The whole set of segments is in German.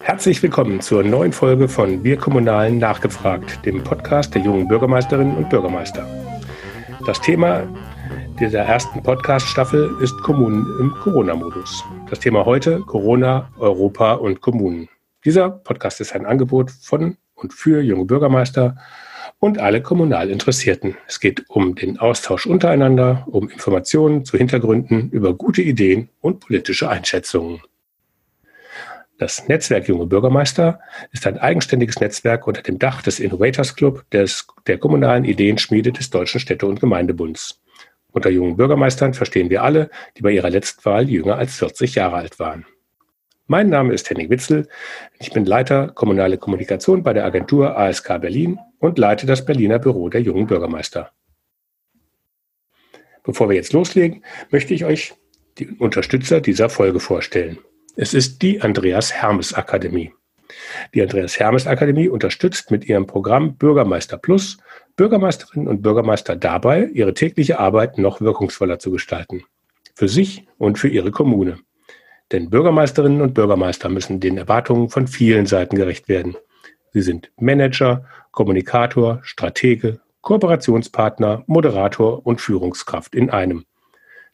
Herzlich willkommen zur neuen Folge von Wir Kommunalen nachgefragt, dem Podcast der jungen Bürgermeisterinnen und Bürgermeister. Das Thema dieser ersten Podcast-Staffel ist Kommunen im Corona-Modus. Das Thema heute Corona, Europa und Kommunen. Dieser Podcast ist ein Angebot von und für junge Bürgermeister und alle kommunal Interessierten. Es geht um den Austausch untereinander, um Informationen zu Hintergründen über gute Ideen und politische Einschätzungen. Das Netzwerk Junge Bürgermeister ist ein eigenständiges Netzwerk unter dem Dach des Innovators Club, des, der kommunalen Ideenschmiede des Deutschen Städte- und Gemeindebunds. Unter jungen Bürgermeistern verstehen wir alle, die bei ihrer letzten Wahl jünger als 40 Jahre alt waren. Mein Name ist Henning Witzel. Ich bin Leiter kommunale Kommunikation bei der Agentur ASK Berlin und leite das Berliner Büro der jungen Bürgermeister. Bevor wir jetzt loslegen, möchte ich euch die Unterstützer dieser Folge vorstellen. Es ist die Andreas Hermes Akademie. Die Andreas Hermes Akademie unterstützt mit ihrem Programm Bürgermeister Plus Bürgermeisterinnen und Bürgermeister dabei, ihre tägliche Arbeit noch wirkungsvoller zu gestalten. Für sich und für ihre Kommune. Denn Bürgermeisterinnen und Bürgermeister müssen den Erwartungen von vielen Seiten gerecht werden. Sie sind Manager, Kommunikator, Stratege, Kooperationspartner, Moderator und Führungskraft in einem.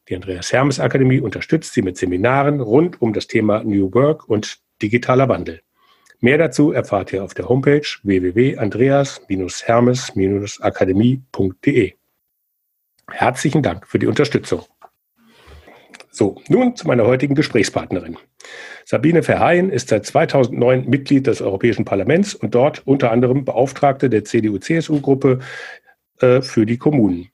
Die Andreas Hermes Akademie unterstützt Sie mit Seminaren rund um das Thema New Work und digitaler Wandel. Mehr dazu erfahrt ihr auf der Homepage www.andreas-hermes-akademie.de. Herzlichen Dank für die Unterstützung. So, nun zu meiner heutigen Gesprächspartnerin. Sabine Verheyen ist seit 2009 Mitglied des Europäischen Parlaments und dort unter anderem Beauftragte der CDU-CSU-Gruppe äh, für die Kommunen.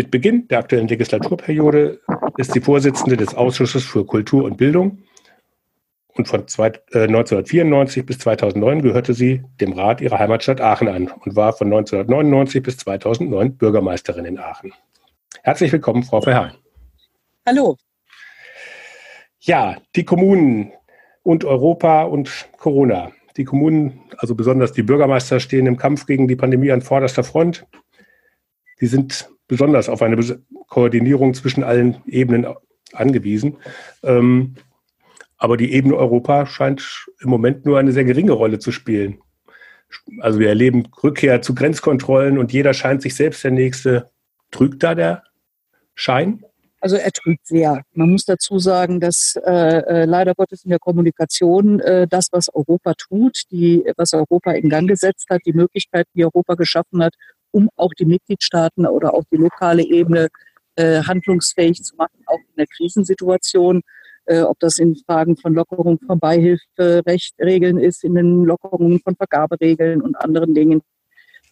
Mit Beginn der aktuellen Legislaturperiode ist sie Vorsitzende des Ausschusses für Kultur und Bildung und von zwei, äh, 1994 bis 2009 gehörte sie dem Rat ihrer Heimatstadt Aachen an und war von 1999 bis 2009 Bürgermeisterin in Aachen. Herzlich willkommen, Frau Verheyen. Hallo. Ja, die Kommunen und Europa und Corona. Die Kommunen, also besonders die Bürgermeister, stehen im Kampf gegen die Pandemie an vorderster Front. Die sind besonders auf eine Koordinierung zwischen allen Ebenen angewiesen. Ähm, aber die Ebene Europa scheint im Moment nur eine sehr geringe Rolle zu spielen. Also wir erleben Rückkehr zu Grenzkontrollen und jeder scheint sich selbst der Nächste. Trügt da der Schein? Also er trügt sehr. Man muss dazu sagen, dass äh, äh, leider Gottes in der Kommunikation äh, das, was Europa tut, die, was Europa in Gang gesetzt hat, die Möglichkeiten, die Europa geschaffen hat, um auch die Mitgliedstaaten oder auch die lokale Ebene äh, handlungsfähig zu machen, auch in der Krisensituation. Äh, ob das in Fragen von Lockerung von Beihilferechtregeln ist, in den Lockerungen von Vergaberegeln und anderen Dingen.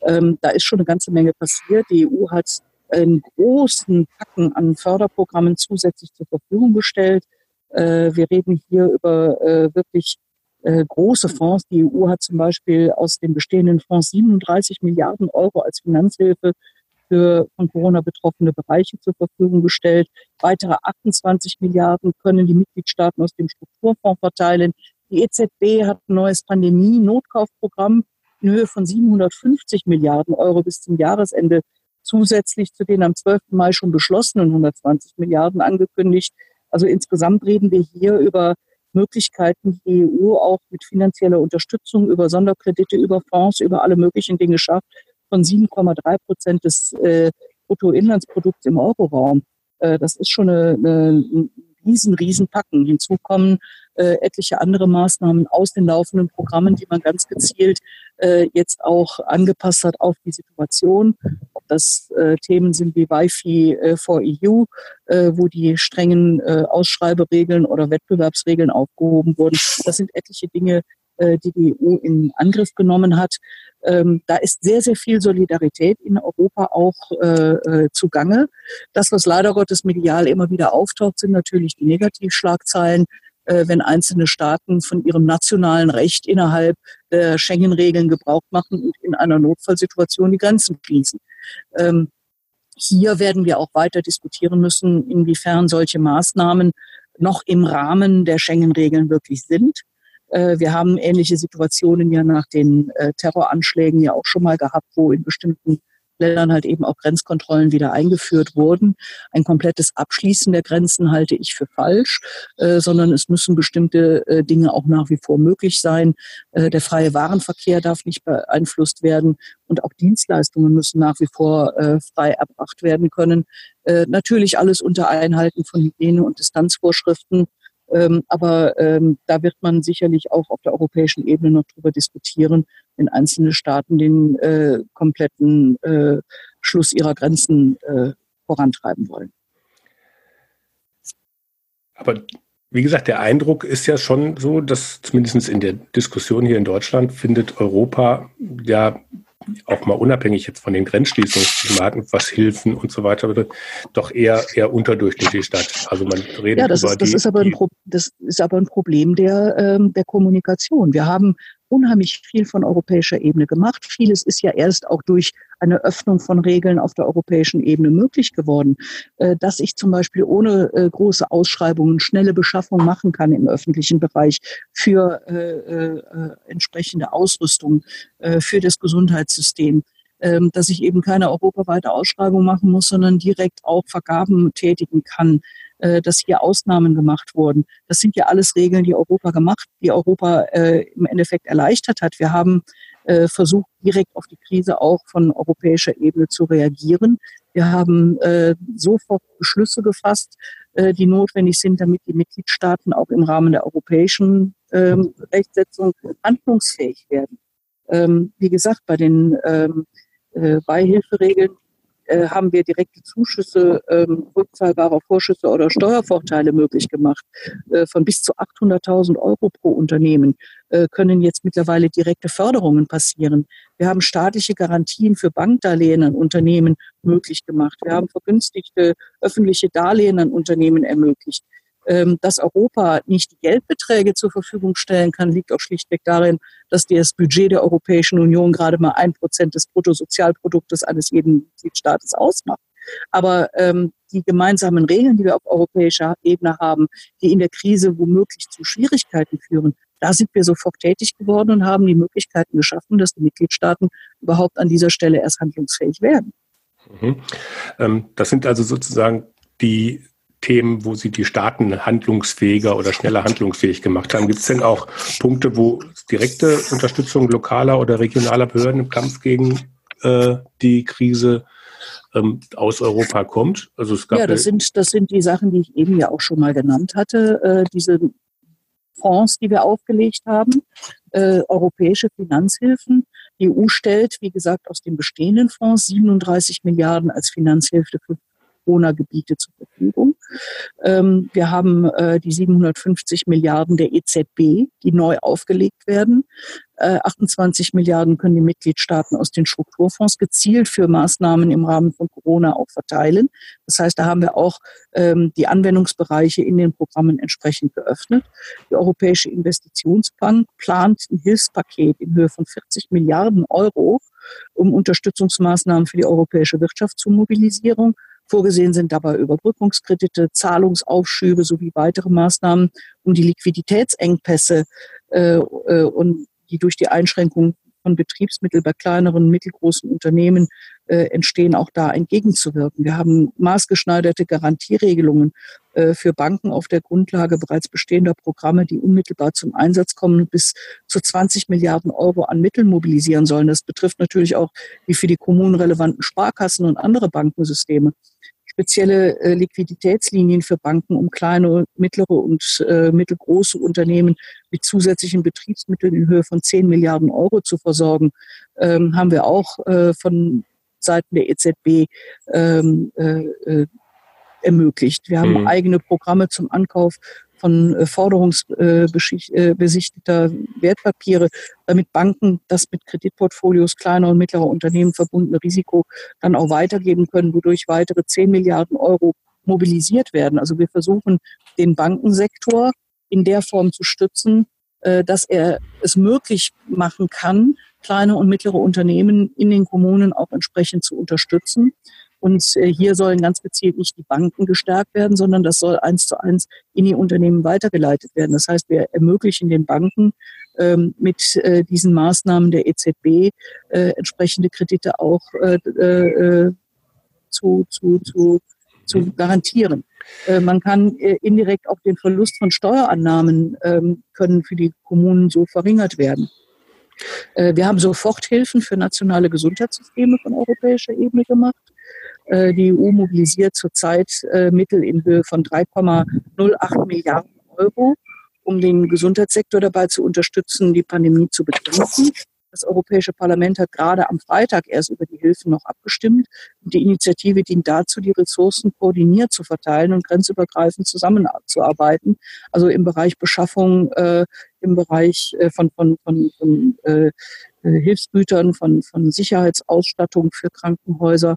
Ähm, da ist schon eine ganze Menge passiert. Die EU hat einen großen Packen an Förderprogrammen zusätzlich zur Verfügung gestellt. Äh, wir reden hier über äh, wirklich äh, große Fonds. Die EU hat zum Beispiel aus den bestehenden Fonds 37 Milliarden Euro als Finanzhilfe für von Corona betroffene Bereiche zur Verfügung gestellt. Weitere 28 Milliarden können die Mitgliedstaaten aus dem Strukturfonds verteilen. Die EZB hat ein neues Pandemie-Notkaufprogramm in Höhe von 750 Milliarden Euro bis zum Jahresende zusätzlich zu den am 12. Mai schon beschlossenen 120 Milliarden angekündigt. Also insgesamt reden wir hier über Möglichkeiten, die EU auch mit finanzieller Unterstützung über Sonderkredite, über Fonds, über alle möglichen Dinge schafft, von 7,3 Prozent des äh, Bruttoinlandsprodukts im Euroraum. Äh, das ist schon eine, eine, ein riesen, riesen Packen. Hinzu kommen äh, etliche andere Maßnahmen aus den laufenden Programmen, die man ganz gezielt äh, jetzt auch angepasst hat auf die Situation. Ob das äh, Themen sind wie Wi-Fi äh, for EU, äh, wo die strengen äh, Ausschreiberegeln oder Wettbewerbsregeln aufgehoben wurden. Das sind etliche Dinge, äh, die die EU in Angriff genommen hat. Ähm, da ist sehr, sehr viel Solidarität in Europa auch äh, äh, zugange. Das, was leider Gottes medial immer wieder auftaucht, sind natürlich die Negativschlagzeilen, äh, wenn einzelne Staaten von ihrem nationalen Recht innerhalb der Schengen-Regeln Gebrauch machen und in einer Notfallsituation die Grenzen schließen. Ähm, hier werden wir auch weiter diskutieren müssen, inwiefern solche Maßnahmen noch im Rahmen der Schengen-Regeln wirklich sind. Äh, wir haben ähnliche Situationen ja nach den äh, Terroranschlägen ja auch schon mal gehabt, wo in bestimmten Ländern halt eben auch Grenzkontrollen wieder eingeführt wurden. Ein komplettes Abschließen der Grenzen halte ich für falsch, äh, sondern es müssen bestimmte äh, Dinge auch nach wie vor möglich sein. Äh, der freie Warenverkehr darf nicht beeinflusst werden und auch Dienstleistungen müssen nach wie vor äh, frei erbracht werden können. Äh, natürlich alles unter Einhalten von Hygiene- und Distanzvorschriften. Ähm, aber ähm, da wird man sicherlich auch auf der europäischen Ebene noch drüber diskutieren, wenn einzelne Staaten den äh, kompletten äh, Schluss ihrer Grenzen äh, vorantreiben wollen. Aber wie gesagt, der Eindruck ist ja schon so, dass zumindest in der Diskussion hier in Deutschland findet Europa ja auch mal unabhängig jetzt von den Grenzschließungsthematen, was Hilfen und so weiter doch eher, eher unterdurchschnittlich statt. Also man redet ja, das über ist, das die, ist aber ein Pro das ist aber ein Problem der, ähm, der Kommunikation. Wir haben unheimlich viel von europäischer Ebene gemacht. Vieles ist ja erst auch durch eine Öffnung von Regeln auf der europäischen Ebene möglich geworden. Äh, dass ich zum Beispiel ohne äh, große Ausschreibungen schnelle Beschaffung machen kann im öffentlichen Bereich für äh, entsprechende Ausrüstung für das Gesundheitssystem ähm, dass ich eben keine europaweite Ausschreibung machen muss, sondern direkt auch Vergaben tätigen kann äh, dass hier Ausnahmen gemacht wurden. Das sind ja alles Regeln, die Europa gemacht, die Europa äh, im Endeffekt erleichtert hat. Wir haben äh, versucht, direkt auf die Krise auch von europäischer Ebene zu reagieren. Wir haben äh, sofort Beschlüsse gefasst, äh, die notwendig sind, damit die Mitgliedstaaten auch im Rahmen der europäischen ähm, Rechtsetzung handlungsfähig werden. Ähm, wie gesagt, bei den ähm, äh, Beihilferegeln äh, haben wir direkte Zuschüsse, ähm, rückzahlbare Vorschüsse oder Steuervorteile möglich gemacht. Äh, von bis zu 800.000 Euro pro Unternehmen äh, können jetzt mittlerweile direkte Förderungen passieren. Wir haben staatliche Garantien für Bankdarlehen an Unternehmen möglich gemacht. Wir haben vergünstigte öffentliche Darlehen an Unternehmen ermöglicht. Ähm, dass Europa nicht die Geldbeträge zur Verfügung stellen kann, liegt auch schlichtweg darin, dass das Budget der Europäischen Union gerade mal ein Prozent des Bruttosozialproduktes eines jeden Mitgliedstaates ausmacht. Aber ähm, die gemeinsamen Regeln, die wir auf europäischer Ebene haben, die in der Krise womöglich zu Schwierigkeiten führen, da sind wir sofort tätig geworden und haben die Möglichkeiten geschaffen, dass die Mitgliedstaaten überhaupt an dieser Stelle erst handlungsfähig werden. Mhm. Ähm, das sind also sozusagen die Themen, wo Sie die Staaten handlungsfähiger oder schneller handlungsfähig gemacht haben? Gibt es denn auch Punkte, wo direkte Unterstützung lokaler oder regionaler Behörden im Kampf gegen äh, die Krise ähm, aus Europa kommt? Also es gab ja, das sind, das sind die Sachen, die ich eben ja auch schon mal genannt hatte. Äh, diese Fonds, die wir aufgelegt haben, äh, europäische Finanzhilfen. Die EU stellt, wie gesagt, aus den bestehenden Fonds 37 Milliarden als Finanzhilfe für Corona-Gebiete zur Verfügung. Ähm, wir haben äh, die 750 Milliarden der EZB, die neu aufgelegt werden. Äh, 28 Milliarden können die Mitgliedstaaten aus den Strukturfonds gezielt für Maßnahmen im Rahmen von Corona auch verteilen. Das heißt, da haben wir auch ähm, die Anwendungsbereiche in den Programmen entsprechend geöffnet. Die Europäische Investitionsbank plant ein Hilfspaket in Höhe von 40 Milliarden Euro um Unterstützungsmaßnahmen für die europäische Wirtschaft zu mobilisieren. Vorgesehen sind dabei Überbrückungskredite, Zahlungsaufschübe sowie weitere Maßnahmen, um die Liquiditätsengpässe äh, äh, und die durch die Einschränkung von Betriebsmitteln bei kleineren und mittelgroßen Unternehmen äh, entstehen, auch da entgegenzuwirken. Wir haben maßgeschneiderte Garantieregelungen für Banken auf der Grundlage bereits bestehender Programme, die unmittelbar zum Einsatz kommen bis zu 20 Milliarden Euro an Mitteln mobilisieren sollen. Das betrifft natürlich auch die für die Kommunen relevanten Sparkassen und andere Bankensysteme spezielle äh, Liquiditätslinien für Banken, um kleine, mittlere und äh, mittelgroße Unternehmen mit zusätzlichen Betriebsmitteln in Höhe von 10 Milliarden Euro zu versorgen, ähm, haben wir auch äh, von Seiten der EZB ähm, äh, äh, ermöglicht. Wir haben mhm. eigene Programme zum Ankauf von äh, forderungsbesichtigter äh, Wertpapiere, damit Banken das mit Kreditportfolios kleiner und mittlerer Unternehmen verbundene Risiko dann auch weitergeben können, wodurch weitere 10 Milliarden Euro mobilisiert werden. Also wir versuchen, den Bankensektor in der Form zu stützen, äh, dass er es möglich machen kann, kleine und mittlere Unternehmen in den Kommunen auch entsprechend zu unterstützen. Und äh, hier sollen ganz gezielt nicht die Banken gestärkt werden, sondern das soll eins zu eins in die Unternehmen weitergeleitet werden. Das heißt, wir ermöglichen den Banken ähm, mit äh, diesen Maßnahmen der EZB äh, entsprechende Kredite auch zu, zu, zu, zu garantieren. Äh, man kann indirekt auch den Verlust von Steuerannahmen ähm, können für die Kommunen so verringert werden. Wir haben Soforthilfen für nationale Gesundheitssysteme von europäischer Ebene gemacht. Die EU mobilisiert zurzeit Mittel in Höhe von 3,08 Milliarden Euro, um den Gesundheitssektor dabei zu unterstützen, die Pandemie zu bekämpfen. Das Europäische Parlament hat gerade am Freitag erst über die Hilfen noch abgestimmt. Die Initiative dient dazu, die Ressourcen koordiniert zu verteilen und grenzübergreifend zusammenzuarbeiten. Also im Bereich Beschaffung, äh, im Bereich äh, von, von, von, von äh, äh Hilfsgütern, von, von Sicherheitsausstattung für Krankenhäuser,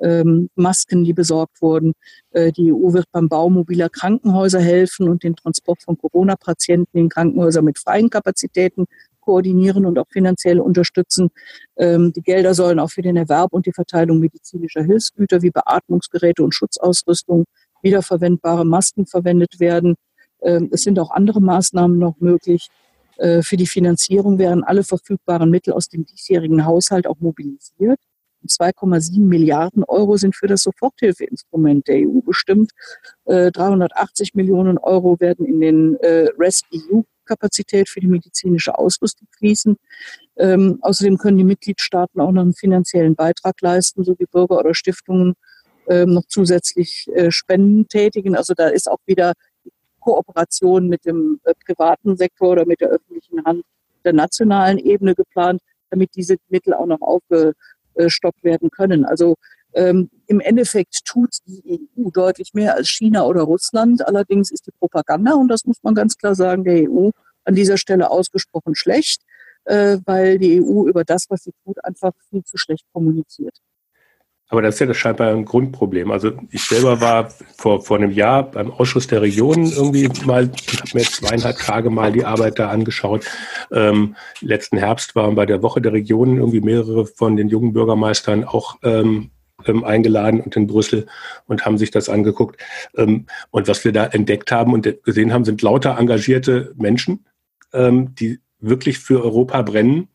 ähm, Masken, die besorgt wurden. Äh, die EU wird beim Bau mobiler Krankenhäuser helfen und den Transport von Corona-Patienten in Krankenhäuser mit freien Kapazitäten koordinieren und auch finanziell unterstützen. Ähm, die Gelder sollen auch für den Erwerb und die Verteilung medizinischer Hilfsgüter wie Beatmungsgeräte und Schutzausrüstung, wiederverwendbare Masken verwendet werden. Ähm, es sind auch andere Maßnahmen noch möglich. Äh, für die Finanzierung werden alle verfügbaren Mittel aus dem diesjährigen Haushalt auch mobilisiert. 2,7 Milliarden Euro sind für das Soforthilfeinstrument der EU bestimmt. 380 äh, Millionen Euro werden in den äh, REST-EU Kapazität für die medizinische Ausrüstung fließen. Ähm, außerdem können die Mitgliedstaaten auch noch einen finanziellen Beitrag leisten, so wie Bürger oder Stiftungen ähm, noch zusätzlich äh, Spenden tätigen. Also da ist auch wieder Kooperation mit dem äh, privaten Sektor oder mit der öffentlichen Hand der nationalen Ebene geplant, damit diese Mittel auch noch aufgestockt werden können. Also ähm, Im Endeffekt tut die EU deutlich mehr als China oder Russland. Allerdings ist die Propaganda, und das muss man ganz klar sagen, der EU an dieser Stelle ausgesprochen schlecht, äh, weil die EU über das, was sie tut, einfach viel zu schlecht kommuniziert. Aber das ist ja das scheinbar ein Grundproblem. Also ich selber war vor, vor einem Jahr beim Ausschuss der Regionen irgendwie mal, ich habe mir zweieinhalb Tage mal die Arbeit da angeschaut. Ähm, letzten Herbst waren bei der Woche der Regionen irgendwie mehrere von den jungen Bürgermeistern auch ähm, ähm, eingeladen und in Brüssel und haben sich das angeguckt. Ähm, und was wir da entdeckt haben und gesehen haben, sind lauter engagierte Menschen, ähm, die wirklich für Europa brennen.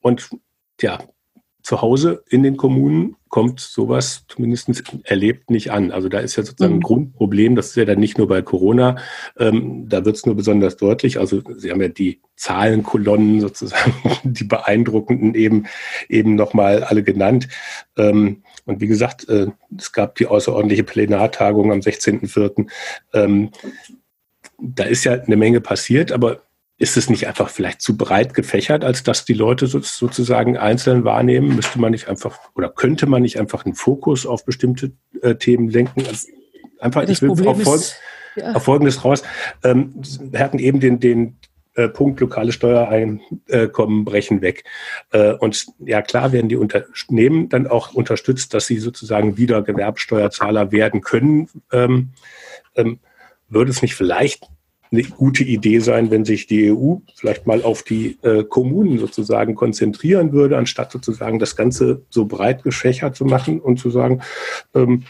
Und ja, zu Hause in den Kommunen kommt sowas zumindest erlebt nicht an. Also da ist ja sozusagen ein mhm. Grundproblem, das ist ja dann nicht nur bei Corona, ähm, da wird es nur besonders deutlich. Also Sie haben ja die Zahlenkolonnen sozusagen, die beeindruckenden eben, eben nochmal alle genannt. Ähm, und wie gesagt, äh, es gab die außerordentliche Plenartagung am 16.04. Ähm, da ist ja eine Menge passiert, aber ist es nicht einfach vielleicht zu breit gefächert, als dass die Leute sozusagen einzeln wahrnehmen? Müsste man nicht einfach oder könnte man nicht einfach einen Fokus auf bestimmte äh, Themen lenken? Also einfach, das ich will auf, Folg ist, ja. auf, Folgendes raus. Ähm, wir hatten eben den, den äh, Punkt lokale Steuereinkommen brechen weg. Äh, und ja, klar werden die Unternehmen dann auch unterstützt, dass sie sozusagen wieder Gewerbsteuerzahler werden können. Ähm, ähm, würde es nicht vielleicht eine gute Idee sein, wenn sich die EU vielleicht mal auf die äh, Kommunen sozusagen konzentrieren würde, anstatt sozusagen das Ganze so breit gefächert zu machen und zu sagen, ähm,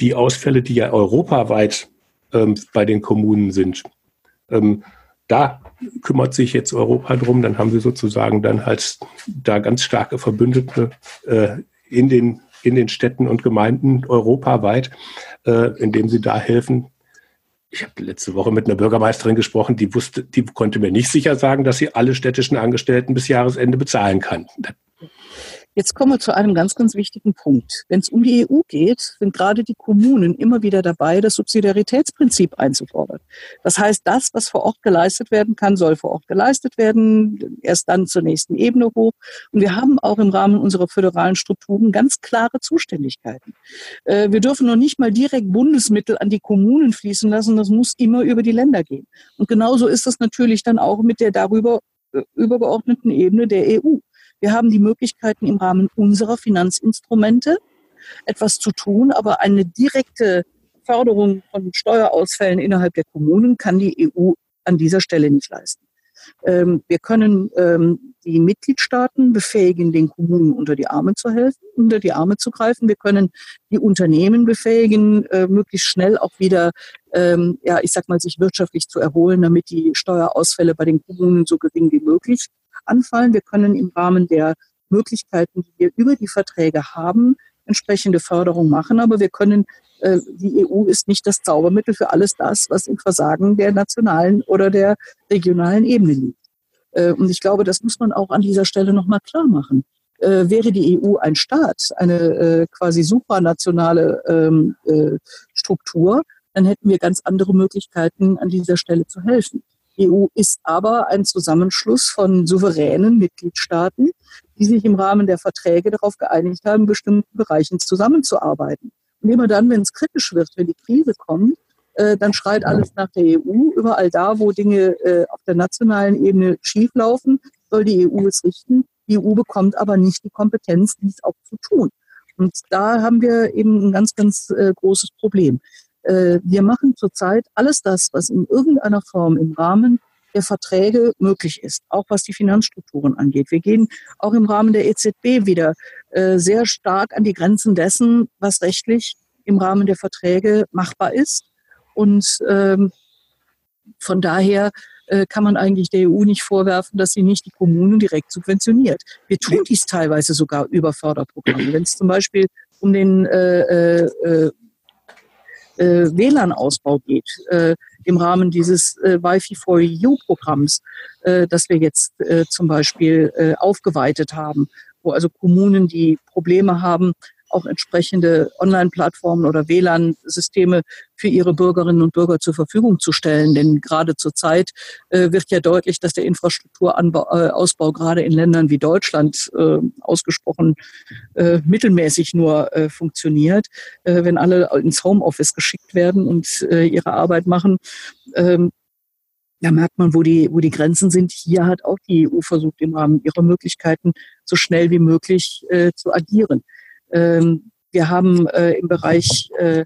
die Ausfälle, die ja europaweit ähm, bei den Kommunen sind, ähm, da kümmert sich jetzt Europa drum, dann haben wir sozusagen dann halt da ganz starke Verbündete äh, in den in den Städten und Gemeinden europaweit, äh, indem sie da helfen, ich habe letzte Woche mit einer Bürgermeisterin gesprochen, die wusste, die konnte mir nicht sicher sagen, dass sie alle städtischen Angestellten bis Jahresende bezahlen kann. Jetzt kommen wir zu einem ganz, ganz wichtigen Punkt. Wenn es um die EU geht, sind gerade die Kommunen immer wieder dabei, das Subsidiaritätsprinzip einzufordern. Das heißt, das, was vor Ort geleistet werden kann, soll vor Ort geleistet werden, erst dann zur nächsten Ebene hoch. Und wir haben auch im Rahmen unserer föderalen Strukturen ganz klare Zuständigkeiten. Äh, wir dürfen noch nicht mal direkt Bundesmittel an die Kommunen fließen lassen, das muss immer über die Länder gehen. Und genauso ist das natürlich dann auch mit der darüber äh, übergeordneten Ebene der EU. Wir haben die Möglichkeiten im Rahmen unserer Finanzinstrumente etwas zu tun, aber eine direkte Förderung von Steuerausfällen innerhalb der Kommunen kann die EU an dieser Stelle nicht leisten. Ähm, wir können ähm, die Mitgliedstaaten befähigen, den Kommunen unter die Arme zu helfen, unter die Arme zu greifen. Wir können die Unternehmen befähigen, äh, möglichst schnell auch wieder ähm, ja, ich sag mal, sich wirtschaftlich zu erholen, damit die Steuerausfälle bei den Kommunen so gering wie möglich anfallen. Wir können im Rahmen der Möglichkeiten, die wir über die Verträge haben, entsprechende Förderung machen. Aber wir können, äh, die EU ist nicht das Zaubermittel für alles das, was im Versagen der nationalen oder der regionalen Ebene liegt. Äh, und ich glaube, das muss man auch an dieser Stelle nochmal klar machen. Äh, wäre die EU ein Staat, eine äh, quasi supranationale ähm, äh, Struktur, dann hätten wir ganz andere Möglichkeiten, an dieser Stelle zu helfen. Die EU ist aber ein Zusammenschluss von souveränen Mitgliedstaaten, die sich im Rahmen der Verträge darauf geeinigt haben, in bestimmten Bereichen zusammenzuarbeiten. Und immer dann, wenn es kritisch wird, wenn die Krise kommt, äh, dann schreit alles nach der EU. Überall da, wo Dinge äh, auf der nationalen Ebene schieflaufen, soll die EU es richten. Die EU bekommt aber nicht die Kompetenz, dies auch zu tun. Und da haben wir eben ein ganz, ganz äh, großes Problem. Äh, wir machen zurzeit alles das, was in irgendeiner Form im Rahmen der Verträge möglich ist, auch was die Finanzstrukturen angeht. Wir gehen auch im Rahmen der EZB wieder äh, sehr stark an die Grenzen dessen, was rechtlich im Rahmen der Verträge machbar ist. Und ähm, von daher äh, kann man eigentlich der EU nicht vorwerfen, dass sie nicht die Kommunen direkt subventioniert. Wir tun dies teilweise sogar über Förderprogramme. Wenn es zum Beispiel um den äh, äh, äh, WLAN-Ausbau geht, äh, im Rahmen dieses äh, Wi-Fi for EU-Programms, äh, das wir jetzt äh, zum Beispiel äh, aufgeweitet haben, wo also Kommunen, die Probleme haben, auch entsprechende Online-Plattformen oder WLAN-Systeme für ihre Bürgerinnen und Bürger zur Verfügung zu stellen. Denn gerade zurzeit äh, wird ja deutlich, dass der Infrastrukturausbau äh, gerade in Ländern wie Deutschland äh, ausgesprochen äh, mittelmäßig nur äh, funktioniert. Äh, wenn alle ins Homeoffice geschickt werden und ihre Arbeit machen, ähm, da merkt man, wo die, wo die Grenzen sind. Hier hat auch die EU versucht, im Rahmen ihrer Möglichkeiten so schnell wie möglich äh, zu agieren. Ähm, wir haben äh, im Bereich äh,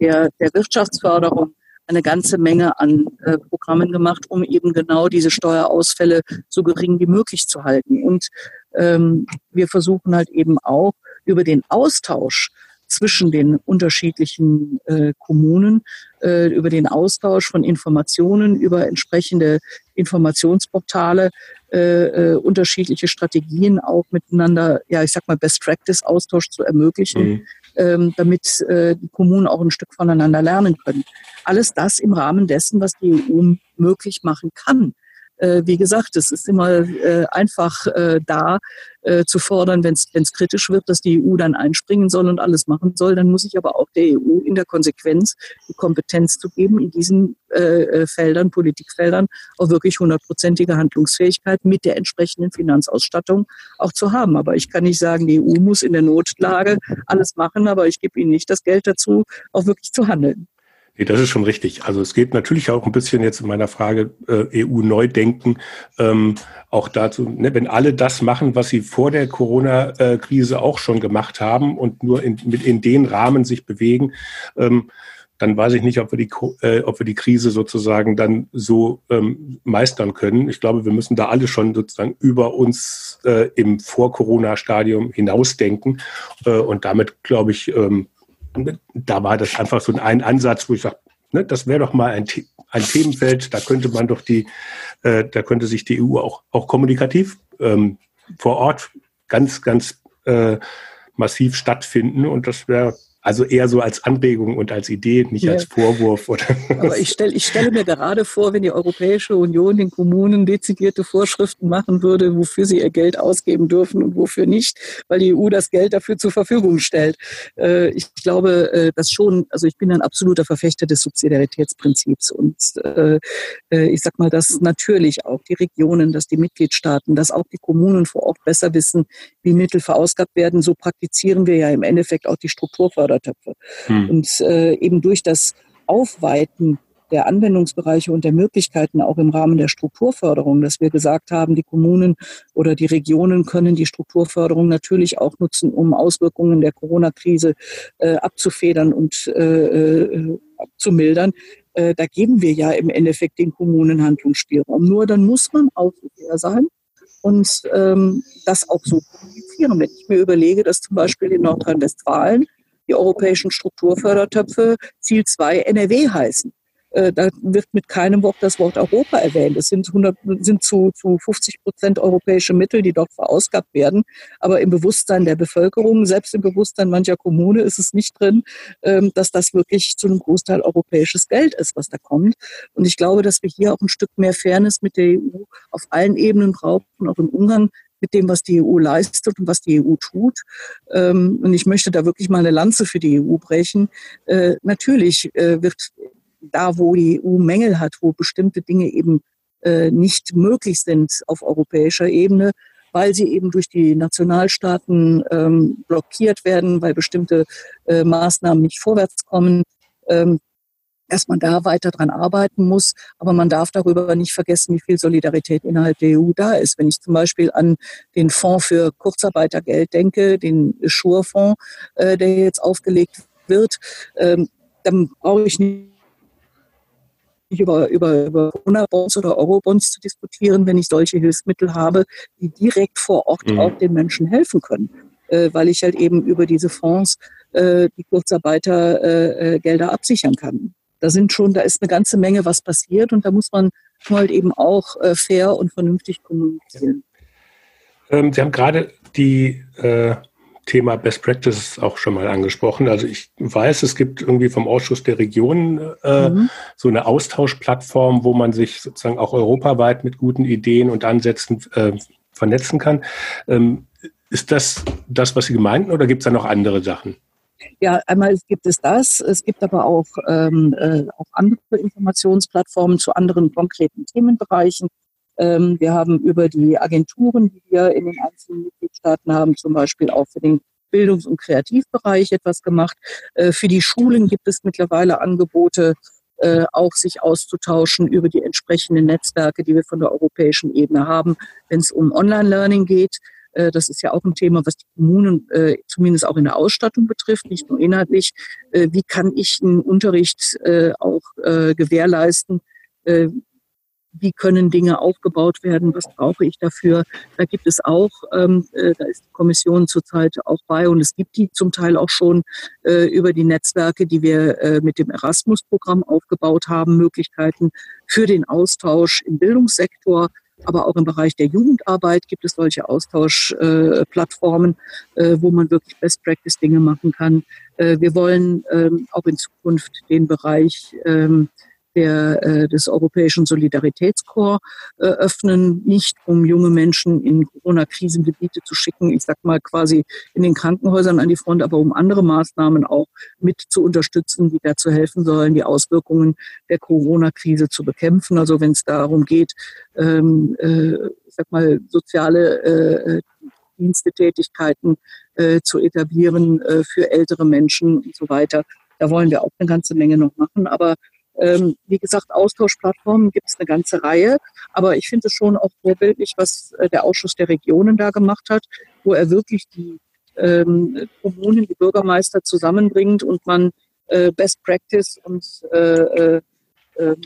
der, der Wirtschaftsförderung eine ganze Menge an äh, Programmen gemacht, um eben genau diese Steuerausfälle so gering wie möglich zu halten. Und ähm, wir versuchen halt eben auch über den Austausch zwischen den unterschiedlichen äh, Kommunen, äh, über den Austausch von Informationen, über entsprechende Informationsportale, äh, äh, unterschiedliche Strategien auch miteinander, ja, ich sag mal, Best Practice Austausch zu ermöglichen, mhm. ähm, damit äh, die Kommunen auch ein Stück voneinander lernen können. Alles das im Rahmen dessen, was die EU möglich machen kann äh, wie gesagt, es ist immer äh, einfach äh, da äh, zu fordern, wenn es kritisch wird, dass die EU dann einspringen soll und alles machen soll. Dann muss ich aber auch der EU in der Konsequenz die Kompetenz zu geben, in diesen äh, äh, Feldern, Politikfeldern, auch wirklich hundertprozentige Handlungsfähigkeit mit der entsprechenden Finanzausstattung auch zu haben. Aber ich kann nicht sagen, die EU muss in der Notlage alles machen, aber ich gebe ihnen nicht das Geld dazu, auch wirklich zu handeln. Nee, das ist schon richtig. Also es geht natürlich auch ein bisschen jetzt in meiner Frage äh, EU-Neudenken ähm, auch dazu, ne, wenn alle das machen, was sie vor der Corona-Krise auch schon gemacht haben und nur in, mit in den Rahmen sich bewegen, ähm, dann weiß ich nicht, ob wir die, äh, ob wir die Krise sozusagen dann so ähm, meistern können. Ich glaube, wir müssen da alle schon sozusagen über uns äh, im Vor-Corona-Stadium hinausdenken. Äh, und damit, glaube ich, ähm, da war das einfach so ein Ansatz, wo ich sage, ne, das wäre doch mal ein, ein Themenfeld, da könnte man doch die, äh, da könnte sich die EU auch, auch kommunikativ ähm, vor Ort ganz, ganz äh, massiv stattfinden und das wäre also eher so als Anregung und als Idee, nicht ja. als Vorwurf. Oder Aber ich, stell, ich stelle mir gerade vor, wenn die Europäische Union den Kommunen dezidierte Vorschriften machen würde, wofür sie ihr Geld ausgeben dürfen und wofür nicht, weil die EU das Geld dafür zur Verfügung stellt. Äh, ich glaube, äh, dass schon, also ich bin ein absoluter Verfechter des Subsidiaritätsprinzips und äh, ich sag mal, dass natürlich auch die Regionen, dass die Mitgliedstaaten, dass auch die Kommunen vor Ort besser wissen, wie Mittel verausgabt werden. So praktizieren wir ja im Endeffekt auch die Strukturförderung Fördertöpfe. Hm. Und äh, eben durch das Aufweiten der Anwendungsbereiche und der Möglichkeiten auch im Rahmen der Strukturförderung, dass wir gesagt haben, die Kommunen oder die Regionen können die Strukturförderung natürlich auch nutzen, um Auswirkungen der Corona-Krise äh, abzufedern und äh, äh zu mildern. Äh, da geben wir ja im Endeffekt den Kommunen Handlungsspielraum. Nur dann muss man auch fair sein und ähm, das auch so kommunizieren. Wenn ich mir überlege, dass zum Beispiel in Nordrhein-Westfalen die europäischen Strukturfördertöpfe Ziel 2 NRW heißen. äh, da wird mit keinem Wort das Wort Europa erwähnt. Es sind, 100, sind zu, zu 50 Prozent europäische Mittel, die dort verausgabt werden. Aber im Bewusstsein der Bevölkerung, selbst im Bewusstsein mancher Kommune ist es nicht drin, ähm, dass das wirklich zu einem Großteil europäisches Geld ist, was da kommt. Und ich glaube, dass wir hier auch ein Stück mehr Fairness mit der EU auf allen Ebenen brauchen, auch im Umgang mit dem, was die EU leistet und was die EU tut. Ähm, und ich möchte da wirklich mal eine Lanze für die EU brechen. Äh, natürlich äh, wird da, wo die EU Mängel hat, wo bestimmte Dinge eben äh, nicht möglich sind auf europäischer Ebene, weil sie eben durch die Nationalstaaten ähm, blockiert werden, weil bestimmte äh, Maßnahmen nicht vorwärts kommen, ähm, dass man da weiter dran arbeiten muss. Aber man darf darüber nicht vergessen, wie viel Solidarität innerhalb der EU da ist. Wenn ich zum Beispiel an den Fonds für Kurzarbeitergeld denke, den Schurfonds, äh, der jetzt aufgelegt wird, ähm, dann brauche ich nicht nicht über, über, über Corona-Bonds oder Euro-Bonds zu diskutieren, wenn ich solche Hilfsmittel habe, die direkt vor Ort mhm. auch den Menschen helfen können. Äh, weil ich halt eben über diese Fonds äh, die Kurzarbeitergelder äh, absichern kann. Da sind schon, da ist eine ganze Menge was passiert und da muss man halt eben auch äh, fair und vernünftig kommunizieren. Ähm, Sie haben gerade die äh, Thema Best Practices auch schon mal angesprochen. Also ich weiß, es gibt irgendwie vom Ausschuss der Regionen äh, mhm. so eine Austauschplattform, wo man sich sozusagen auch europaweit mit guten Ideen und Ansätzen äh, vernetzen kann. Ähm, ist das das, was Sie gemeinten, oder gibt es da noch andere Sachen? Ja, einmal gibt es das. Es gibt aber auch, ähm, äh, auch andere Informationsplattformen zu anderen konkreten Themenbereichen. Ähm, wir haben über die Agenturen, die wir in den einzelnen Mitgliedstaaten haben, zum Beispiel auch für den Bildungs- und Kreativbereich etwas gemacht. Äh, für die Schulen gibt es mittlerweile Angebote, äh, auch sich auszutauschen über die entsprechenden Netzwerke, die wir von der europäischen Ebene haben, wenn es um Online-Learning geht. Äh, das ist ja auch ein Thema, was die Kommunen zumindest auch in der Ausstattung betrifft, nicht nur inhaltlich. Wie kann ich einen Unterricht auch gewährleisten? wie können Dinge aufgebaut werden, was brauche ich dafür. Da gibt es auch, ähm, äh, da ist die Kommission zurzeit auch bei und es gibt die zum Teil auch schon äh, über die Netzwerke, die wir äh, mit dem Erasmus-Programm aufgebaut haben, Möglichkeiten für den Austausch im Bildungssektor. Aber auch im Bereich der Jugendarbeit gibt es solche Austauschplattformen, äh, wo man wirklich Best-Practice-Dinge machen kann. Äh, wir wollen ähm, auch in Zukunft den Bereich ähm, der, äh, des Europäischen Solidaritätskorps äh, öffnen, nicht um junge Menschen in Corona-Krisengebiete zu schicken, ich sag mal quasi in den Krankenhäusern an die Front, aber um andere Maßnahmen auch mit zu unterstützen, die dazu helfen sollen, die Auswirkungen der Corona-Krise zu bekämpfen. Also wenn es darum geht, ähm, äh, ich sag mal, soziale äh, Dienstetätigkeiten äh, zu etablieren äh, für ältere Menschen und so weiter. Da wollen wir auch eine ganze Menge noch machen. Aber ähm, wie gesagt, Austauschplattformen gibt es eine ganze Reihe, aber ich finde es schon auch vorbildlich, was äh, der Ausschuss der Regionen da gemacht hat, wo er wirklich die ähm, Kommunen, die Bürgermeister zusammenbringt und man äh, Best Practice und äh, äh, ähm,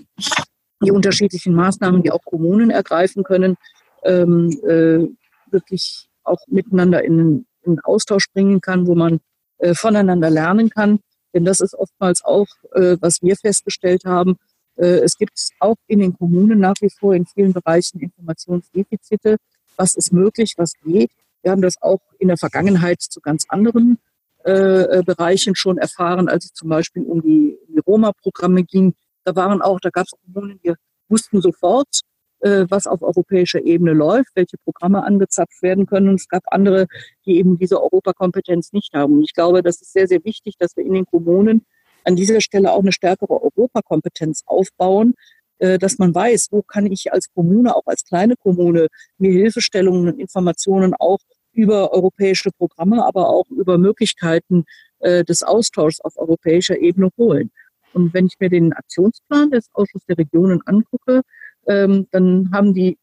die unterschiedlichen Maßnahmen, die auch Kommunen ergreifen können, ähm, äh, wirklich auch miteinander in, in Austausch bringen kann, wo man äh, voneinander lernen kann. Denn das ist oftmals auch, äh, was wir festgestellt haben. Äh, es gibt auch in den Kommunen nach wie vor in vielen Bereichen Informationsdefizite. Was ist möglich, was geht? Wir haben das auch in der Vergangenheit zu ganz anderen äh, äh Bereichen schon erfahren, als es zum Beispiel um die, die Roma-Programme ging. Da waren auch, da gab es Kommunen, die wussten sofort, was auf europäischer Ebene läuft, welche Programme angezapft werden können. Und es gab andere, die eben diese Europakompetenz nicht haben. Und ich glaube, das ist sehr, sehr wichtig, dass wir in den Kommunen an dieser Stelle auch eine stärkere Europakompetenz aufbauen, äh, dass man weiß, wo kann ich als Kommune, auch als kleine Kommune, mir Hilfestellungen und Informationen auch über europäische Programme, aber auch über Möglichkeiten äh, des Austauschs auf europäischer Ebene holen. Und wenn ich mir den Aktionsplan des Ausschusses der Regionen angucke, ähm, dann haben die,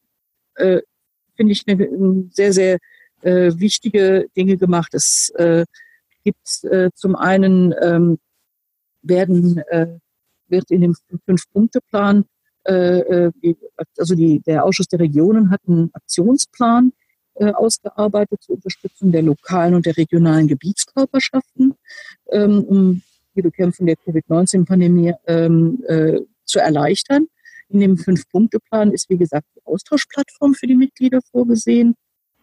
äh, finde ich, eine, eine, sehr, sehr äh, wichtige Dinge gemacht. Es äh, gibt äh, zum einen ähm, werden äh, wird in dem Fünf-Punkte-Plan, äh, äh also die, der Ausschuss der Regionen hat einen Aktionsplan äh, ausgearbeitet zur Unterstützung der lokalen und der regionalen Gebietskörperschaften, ähm, um die Bekämpfung der Covid-19-Pandemie ähm, äh, zu erleichtern. In dem Fünf-Punkte-Plan ist, wie gesagt, die Austauschplattform für die Mitglieder vorgesehen.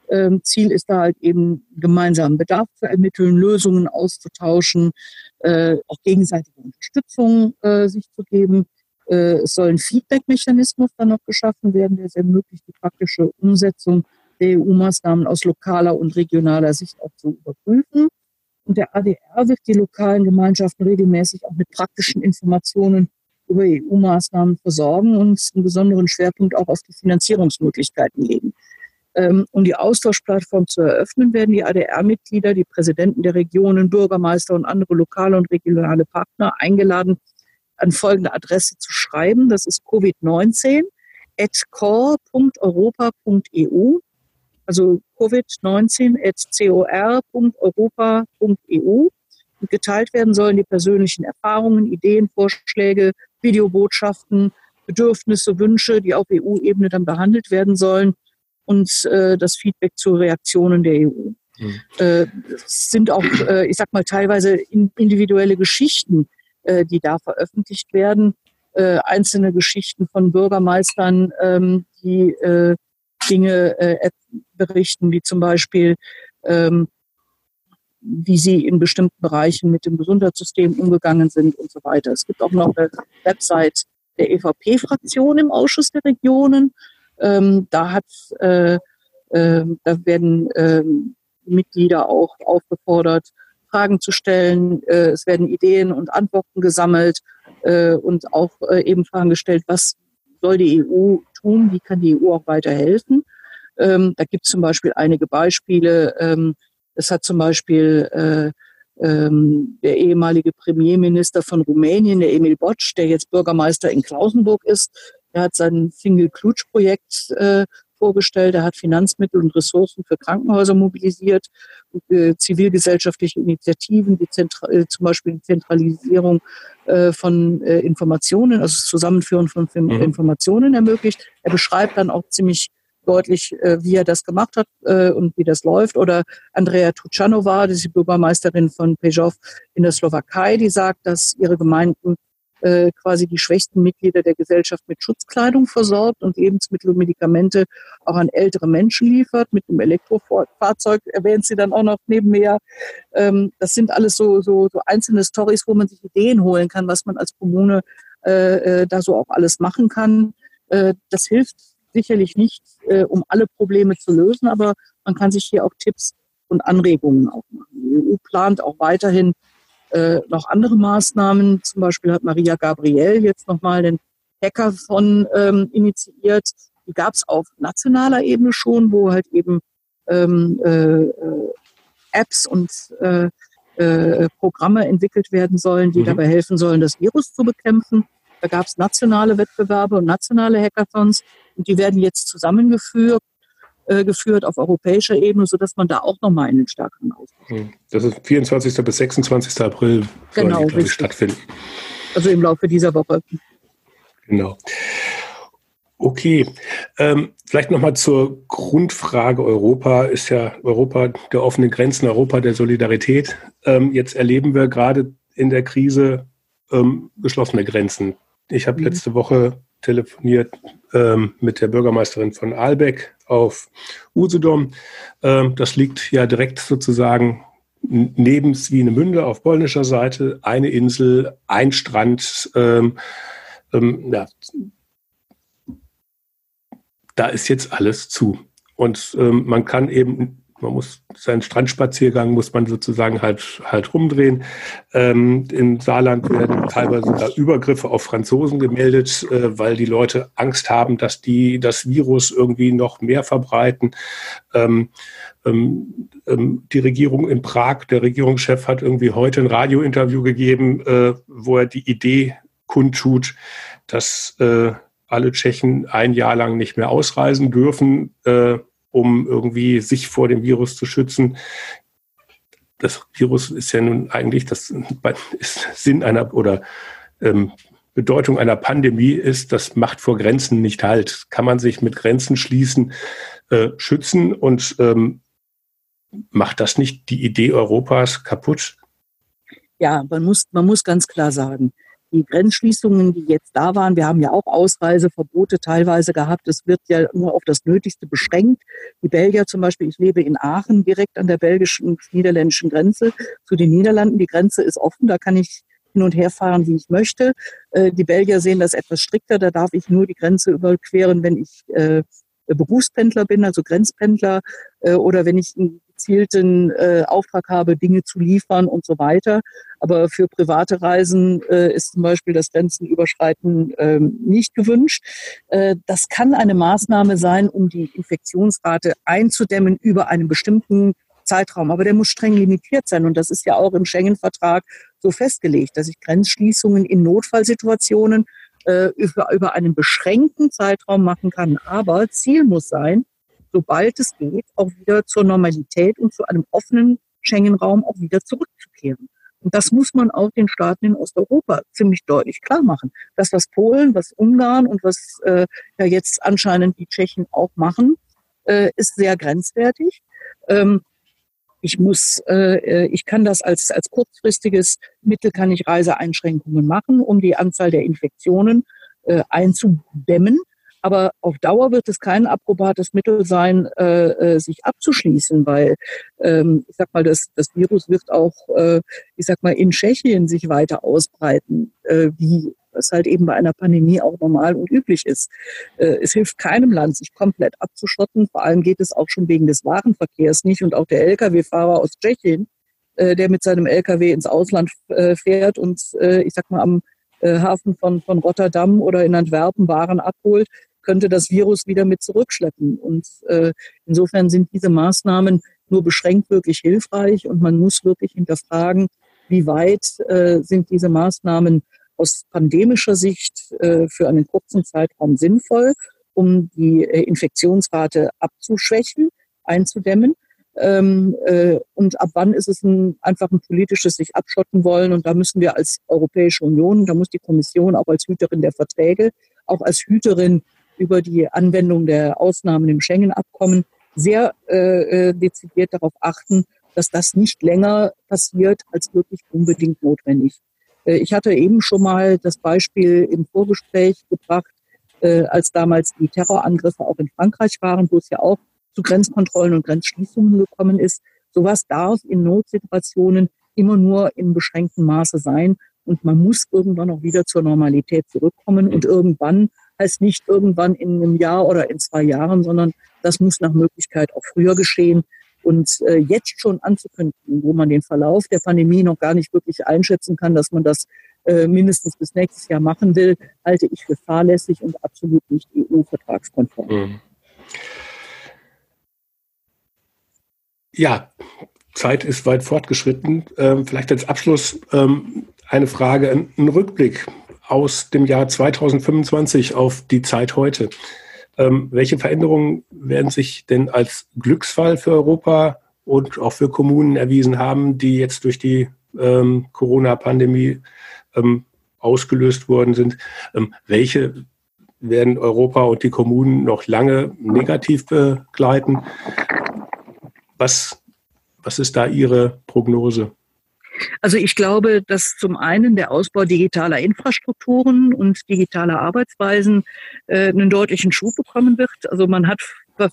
Ähm, Ziel ist da halt eben gemeinsamen Bedarf zu ermitteln, Lösungen auszutauschen, äh, auch gegenseitige Unterstützung äh, sich zu geben. Äh, es soll ein Feedback-Mechanismus dann noch geschaffen werden, der es ermöglicht, die praktische Umsetzung der EU-Maßnahmen aus lokaler und regionaler Sicht auch zu überprüfen. Und der ADR wird die lokalen Gemeinschaften regelmäßig auch mit praktischen Informationen über EU-Maßnahmen versorgen und einen besonderen Schwerpunkt auch auf die Finanzierungsmöglichkeiten legen. Ähm, um die Austauschplattform zu eröffnen, werden die ADR-Mitglieder, die Präsidenten der Regionen, Bürgermeister und andere lokale und regionale Partner eingeladen, an folgende Adresse zu schreiben. Das ist covid-19 at core.europa.eu also covid-19 at cor.europa.eu. Geteilt werden sollen die persönlichen Erfahrungen, Ideen, Vorschläge, Videobotschaften, Bedürfnisse, Wünsche, die auf EU-Ebene dann behandelt werden sollen und äh, das Feedback zu Reaktionen der EU. Mhm. Äh, es sind auch, äh, ich sag mal, teilweise individuelle Geschichten, äh, die da veröffentlicht werden. Äh, einzelne Geschichten von Bürgermeistern, ähm, die äh, Dinge äh, berichten, wie zum Beispiel, ähm, wie sie in bestimmten Bereichen mit dem Gesundheitssystem umgegangen sind und so weiter. Es gibt auch noch eine Website der EVP-Fraktion im Ausschuss der Regionen. Ähm, da hat, äh, äh, da werden äh, Mitglieder auch aufgefordert, Fragen zu stellen. Äh, es werden Ideen und Antworten gesammelt äh, und auch äh, eben Fragen gestellt, was soll die EU tun, wie kann die EU auch weiterhelfen. Ähm, da gibt es zum Beispiel einige Beispiele. Ähm, es hat zum Beispiel äh, ähm, der ehemalige Premierminister von Rumänien, der Emil Botsch, der jetzt Bürgermeister in Klausenburg ist, der hat sein Single Klutsch Projekt äh, vorgestellt. Er hat Finanzmittel und Ressourcen für Krankenhäuser mobilisiert, äh, zivilgesellschaftliche Initiativen, wie äh, zum Beispiel die Zentralisierung äh, von äh, Informationen, also das Zusammenführen von mhm. Informationen ermöglicht. Er beschreibt dann auch ziemlich deutlich, äh, wie er das gemacht hat äh, und wie das läuft. Oder Andrea Tuchanova, die ist die Bürgermeisterin von Pejov in der Slowakei, die sagt, dass ihre Gemeinden äh, quasi die schwächsten Mitglieder der Gesellschaft mit Schutzkleidung versorgt und Lebensmittel und Medikamente auch an ältere Menschen liefert. Mit einem Elektrofahrzeug erwähnt sie dann auch noch nebenher. Ähm, das sind alles so, so, so einzelne Stories, wo man sich Ideen holen kann, was man als Kommune äh, äh da so auch alles machen kann. Äh, das hilft sicherlich nicht, äh, um alle Probleme zu lösen, aber man kann sich hier auch Tipps und Anregungen auch machen. Die EU plant auch weiterhin äh, noch andere Maßnahmen. Zum Beispiel hat Maria Gabriel jetzt nochmal den Hackathon ähm, initiiert. Die gab es auf nationaler Ebene schon, wo halt eben ähm, äh, äh, Apps und äh, äh, Programme entwickelt werden sollen, die mhm. dabei helfen sollen, das Virus zu bekämpfen. Da gab es nationale Wettbewerbe und nationale Hackathons und die werden jetzt zusammengeführt äh, geführt auf europäischer Ebene, sodass man da auch nochmal einen stärkeren Austausch hat. Hm. Das ist 24. bis 26. April genau, die, stattfinden. Also im Laufe dieser Woche. Genau. Okay, ähm, vielleicht nochmal zur Grundfrage Europa. Ist ja Europa der offenen Grenzen, Europa der Solidarität. Ähm, jetzt erleben wir gerade in der Krise ähm, geschlossene Grenzen. Ich habe mhm. letzte Woche telefoniert ähm, mit der Bürgermeisterin von Aalbeck auf Usedom. Ähm, das liegt ja direkt sozusagen neben Swinemünde auf polnischer Seite, eine Insel, ein Strand. Ähm, ähm, ja, da ist jetzt alles zu. Und ähm, man kann eben man muss seinen Strandspaziergang muss man sozusagen halt halt rumdrehen. Ähm, Im Saarland werden teilweise sogar Übergriffe auf Franzosen gemeldet, äh, weil die Leute Angst haben, dass die das Virus irgendwie noch mehr verbreiten. Ähm, ähm, ähm die Regierung in Prag, der Regierungschef hat irgendwie heute ein Radiointerview gegeben, äh, wo er die Idee kundtut, dass äh, alle Tschechen ein Jahr lang nicht mehr ausreisen dürfen. Äh, um irgendwie sich vor dem Virus zu schützen. Das Virus ist ja nun eigentlich das Sinn einer oder ähm, Bedeutung einer Pandemie ist, das macht vor Grenzen nicht halt. Kann man sich mit Grenzen schließen, äh, schützen und ähm, macht das nicht die Idee Europas kaputt? Ja, man muss, man muss ganz klar sagen, die Grenzschließungen, die jetzt da waren, wir haben ja auch Ausreiseverbote teilweise gehabt. Es wird ja nur auf das Nötigste beschränkt. Die Belgier zum Beispiel, ich lebe in Aachen, direkt an der belgischen-niederländischen Grenze zu den Niederlanden. Die Grenze ist offen, da kann ich hin und her fahren, wie ich möchte. Äh, die Belgier sehen das etwas strikter. Da darf ich nur die Grenze überqueren, wenn ich äh, Berufspendler bin, also Grenzpendler, äh, oder wenn ich einen gezielten äh, Auftrag habe, Dinge zu liefern und so weiter. Aber für private Reisen äh, ist zum Beispiel das Grenzenüberschreiten ähm, nicht gewünscht. Äh, das kann eine Maßnahme sein, um die Infektionsrate einzudämmen über einen bestimmten Zeitraum. Aber der muss streng limitiert sein. Und das ist ja auch im Schengen-Vertrag so festgelegt, dass ich Grenzschließungen in Notfallsituationen äh, über, über einen beschränkten Zeitraum machen kann. Aber Ziel muss sein, sobald es geht, auch wieder zur Normalität und zu einem offenen Schengen-Raum auch wieder zurückzukehren. Und das muss man auch den Staaten in Osteuropa ziemlich deutlich klar machen. Das, was Polen, was Ungarn und was äh, ja jetzt anscheinend die Tschechen auch machen, äh, ist sehr grenzwertig. Ähm, ich muss, äh, äh, ich kann das als, als kurzfristiges Mittel, kann ich Reiseeinschränkungen machen, um die Anzahl der Infektionen äh, einzudämmen. Aber auf Dauer wird es kein approbates Mittel sein, äh, äh, sich abzuschließen, weil ähm, ich sag mal, das, das Virus wird auch, äh, ich sag mal, in Tschechien sich weiter ausbreiten, äh, wie was halt eben bei einer Pandemie auch normal und üblich ist. Äh, es hilft keinem Land, sich komplett abzuschotten. Vor allem geht es auch schon wegen des Warenverkehrs nicht. Und auch der Lkw-Fahrer aus Tschechien, äh, der mit seinem Lkw ins Ausland äh, fährt und ich sag mal am Hafen von, von Rotterdam oder in Antwerpen Waren abholt, könnte das Virus wieder mit zurückschleppen. Und insofern sind diese Maßnahmen nur beschränkt wirklich hilfreich und man muss wirklich hinterfragen, wie weit sind diese Maßnahmen aus pandemischer Sicht äh, für einen kurzen Zeitraum sinnvoll, um die äh, Infektionsrate abzuschwächen, einzudämmen. Ähm, äh, und ab wann ist es ein, einfach ein politisches sich abschotten wollen? Und da müssen wir als Europäische Union, da muss die Kommission auch als Hüterin der Verträge, auch als Hüterin über die Anwendung der Ausnahmen im Schengen-Abkommen sehr äh, äh dezidiert darauf achten, dass das nicht länger passiert als wirklich unbedingt notwendig. Äh, ich hatte eben schon mal das Beispiel im Vorgespräch gebracht, äh, als damals die Terrorangriffe auch in Frankreich waren, wo es ja auch zu Grenzkontrollen und Grenzschließungen gekommen ist. Sowas darf in Notsituationen immer nur in beschränktem Maße sein. Und man muss irgendwann auch wieder zur Normalität zurückkommen. Und irgendwann heißt nicht irgendwann in einem Jahr oder in zwei Jahren, sondern das muss nach Möglichkeit auch früher geschehen. Und äh, jetzt schon anzukündigen, wo man den Verlauf der Pandemie noch gar nicht wirklich einschätzen kann, dass man das äh, mindestens bis nächstes Jahr machen will, halte ich für fahrlässig und absolut nicht EU-vertragskonform. Mhm. Ja, Zeit ist weit fortgeschritten. Ähm, vielleicht als Abschluss ähm, eine Frage, ein Rückblick aus dem Jahr 2025 auf die Zeit heute. Ähm, welche Veränderungen werden sich denn als Glücksfall für Europa und auch für Kommunen erwiesen haben, die jetzt durch die ähm, Corona-Pandemie ähm, ausgelöst worden sind? Ähm, welche werden Europa und die Kommunen noch lange negativ begleiten? Was, was ist da Ihre Prognose? Also ich glaube, dass zum einen der Ausbau digitaler Infrastrukturen und digitaler Arbeitsweisen äh, einen deutlichen Schub bekommen wird. Also man hat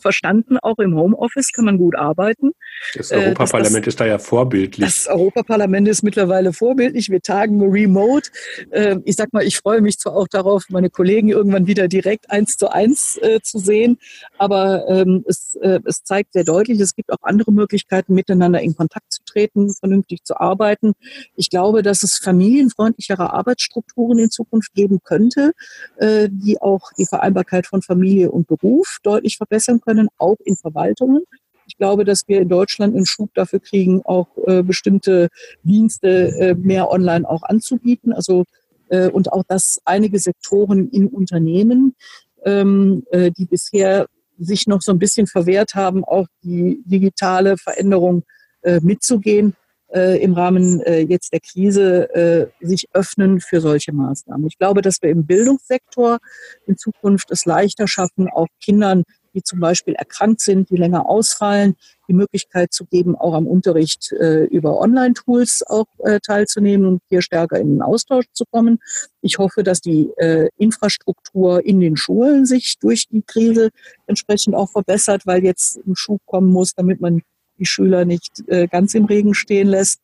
verstanden, auch im Homeoffice kann man gut arbeiten. Das Europaparlament ist da ja vorbildlich. Das Europaparlament ist mittlerweile vorbildlich. Wir tagen remote. Ähm, ich sag mal, ich freue mich zwar auch darauf, meine Kollegen irgendwann wieder direkt eins zu eins äh, zu sehen, aber ähm, es, äh, es zeigt sehr deutlich, es gibt auch andere Möglichkeiten, miteinander in Kontakt zu treten, vernünftig zu arbeiten. Ich glaube, dass es familienfreundlichere Arbeitsstrukturen in Zukunft geben könnte, äh, die auch die Vereinbarkeit von Familie und Beruf deutlich verbessern können, auch in Verwaltungen. Ich glaube, dass wir in Deutschland einen Schub dafür kriegen, auch äh, bestimmte Dienste äh, mehr online auch anzubieten. Also äh, und auch, dass einige Sektoren in Unternehmen, ähm, äh, die bisher sich noch so ein bisschen verwehrt haben, auch die digitale Veränderung äh, mitzugehen, äh, im Rahmen jetzt der Krise sich öffnen für solche Maßnahmen. Ich glaube, dass wir im Bildungssektor in Zukunft es leichter schaffen, auch Kindern die zum Beispiel erkrankt sind, die länger ausfallen, die Möglichkeit zu geben, auch am Unterricht äh, über Online-Tools auch äh, teilzunehmen und hier stärker in den Austausch zu kommen. Ich hoffe, dass die äh, Infrastruktur in den Schulen sich durch die Krise entsprechend auch verbessert, weil jetzt ein Schub kommen muss, damit man die Schüler nicht äh, ganz im Regen stehen lässt.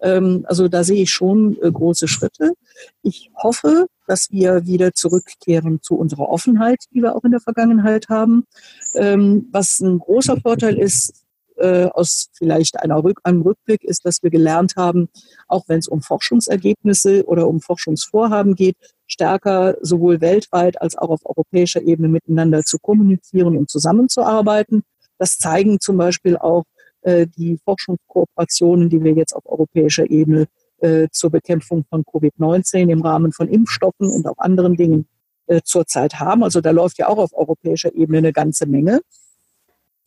Ähm, also da sehe ich schon äh, große Schritte. Ich hoffe, dass wir wieder zurückkehren zu unserer Offenheit, die wir auch in der Vergangenheit haben. Ähm, was ein großer Vorteil ist, äh, aus vielleicht einer Rück einem Rückblick ist, dass wir gelernt haben, auch wenn es um Forschungsergebnisse oder um Forschungsvorhaben geht, stärker sowohl weltweit als auch auf europäischer Ebene miteinander zu kommunizieren und zusammenzuarbeiten. Das zeigen zum Beispiel auch äh, die Forschungskooperationen, die wir jetzt auf europäischer Ebene äh, zur Bekämpfung von Covid-19 im Rahmen von Impfstoffen und auch anderen Dingen äh, zurzeit haben. Also da läuft ja auch auf europäischer Ebene eine ganze Menge.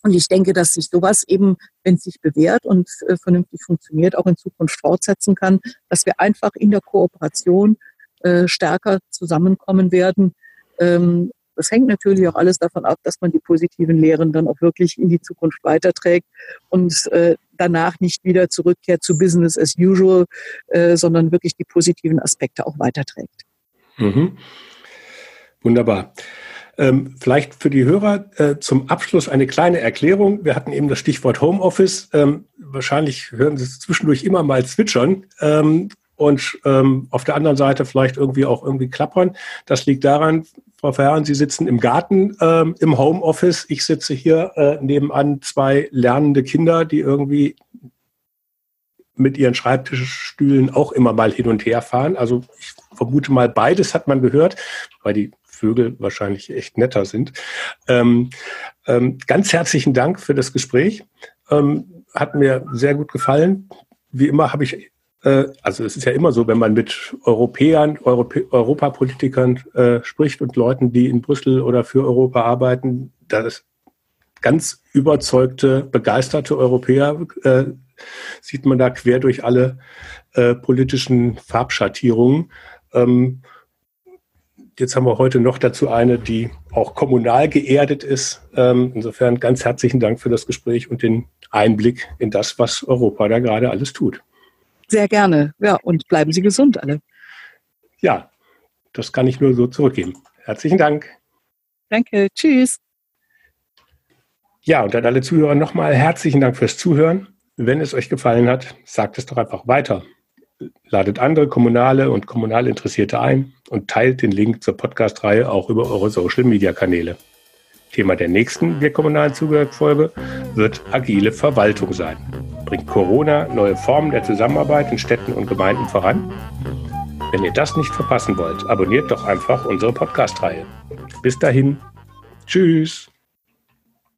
Und ich denke, dass sich sowas eben, wenn es sich bewährt und äh, vernünftig funktioniert, auch in Zukunft fortsetzen kann, dass wir einfach in der Kooperation äh, stärker zusammenkommen werden, ähm, das hängt natürlich auch alles davon ab, dass man die positiven Lehren dann auch wirklich in die Zukunft weiterträgt und äh, danach nicht wieder zurückkehrt zu Business as usual, äh, sondern wirklich die positiven Aspekte auch weiterträgt. Mhm. Wunderbar. Ähm, vielleicht für die Hörer äh, zum Abschluss eine kleine Erklärung. Wir hatten eben das Stichwort Homeoffice. Ähm, wahrscheinlich hören Sie es zwischendurch immer mal zwitschern. Ähm, und ähm, auf der anderen Seite vielleicht irgendwie auch irgendwie klappern. Das liegt daran, Frau Verheeren, Sie sitzen im Garten ähm, im Homeoffice. Ich sitze hier äh, nebenan zwei lernende Kinder, die irgendwie mit ihren Schreibtischstühlen auch immer mal hin und her fahren. Also ich vermute mal, beides hat man gehört, weil die Vögel wahrscheinlich echt netter sind. Ähm, ähm, ganz herzlichen Dank für das Gespräch. Ähm, hat mir sehr gut gefallen. Wie immer habe ich also es ist ja immer so, wenn man mit Europäern, Europä Europapolitikern äh, spricht und Leuten, die in Brüssel oder für Europa arbeiten, dass ganz überzeugte, begeisterte Europäer äh, sieht man da quer durch alle äh, politischen Farbschattierungen. Ähm, jetzt haben wir heute noch dazu eine, die auch kommunal geerdet ist. Ähm, insofern ganz herzlichen Dank für das Gespräch und den Einblick in das, was Europa da gerade alles tut. Sehr gerne. Ja, und bleiben Sie gesund alle. Ja, das kann ich nur so zurückgeben. Herzlichen Dank. Danke. Tschüss. Ja, und an alle Zuhörer nochmal herzlichen Dank fürs Zuhören. Wenn es euch gefallen hat, sagt es doch einfach weiter. Ladet andere Kommunale und Kommunalinteressierte ein und teilt den Link zur Podcast-Reihe auch über eure Social-Media-Kanäle. Thema der nächsten Wir kommunalen Zugehörigfolge wird agile Verwaltung sein. Bringt Corona neue Formen der Zusammenarbeit in Städten und Gemeinden voran? Wenn ihr das nicht verpassen wollt, abonniert doch einfach unsere Podcast-Reihe. Bis dahin. Tschüss.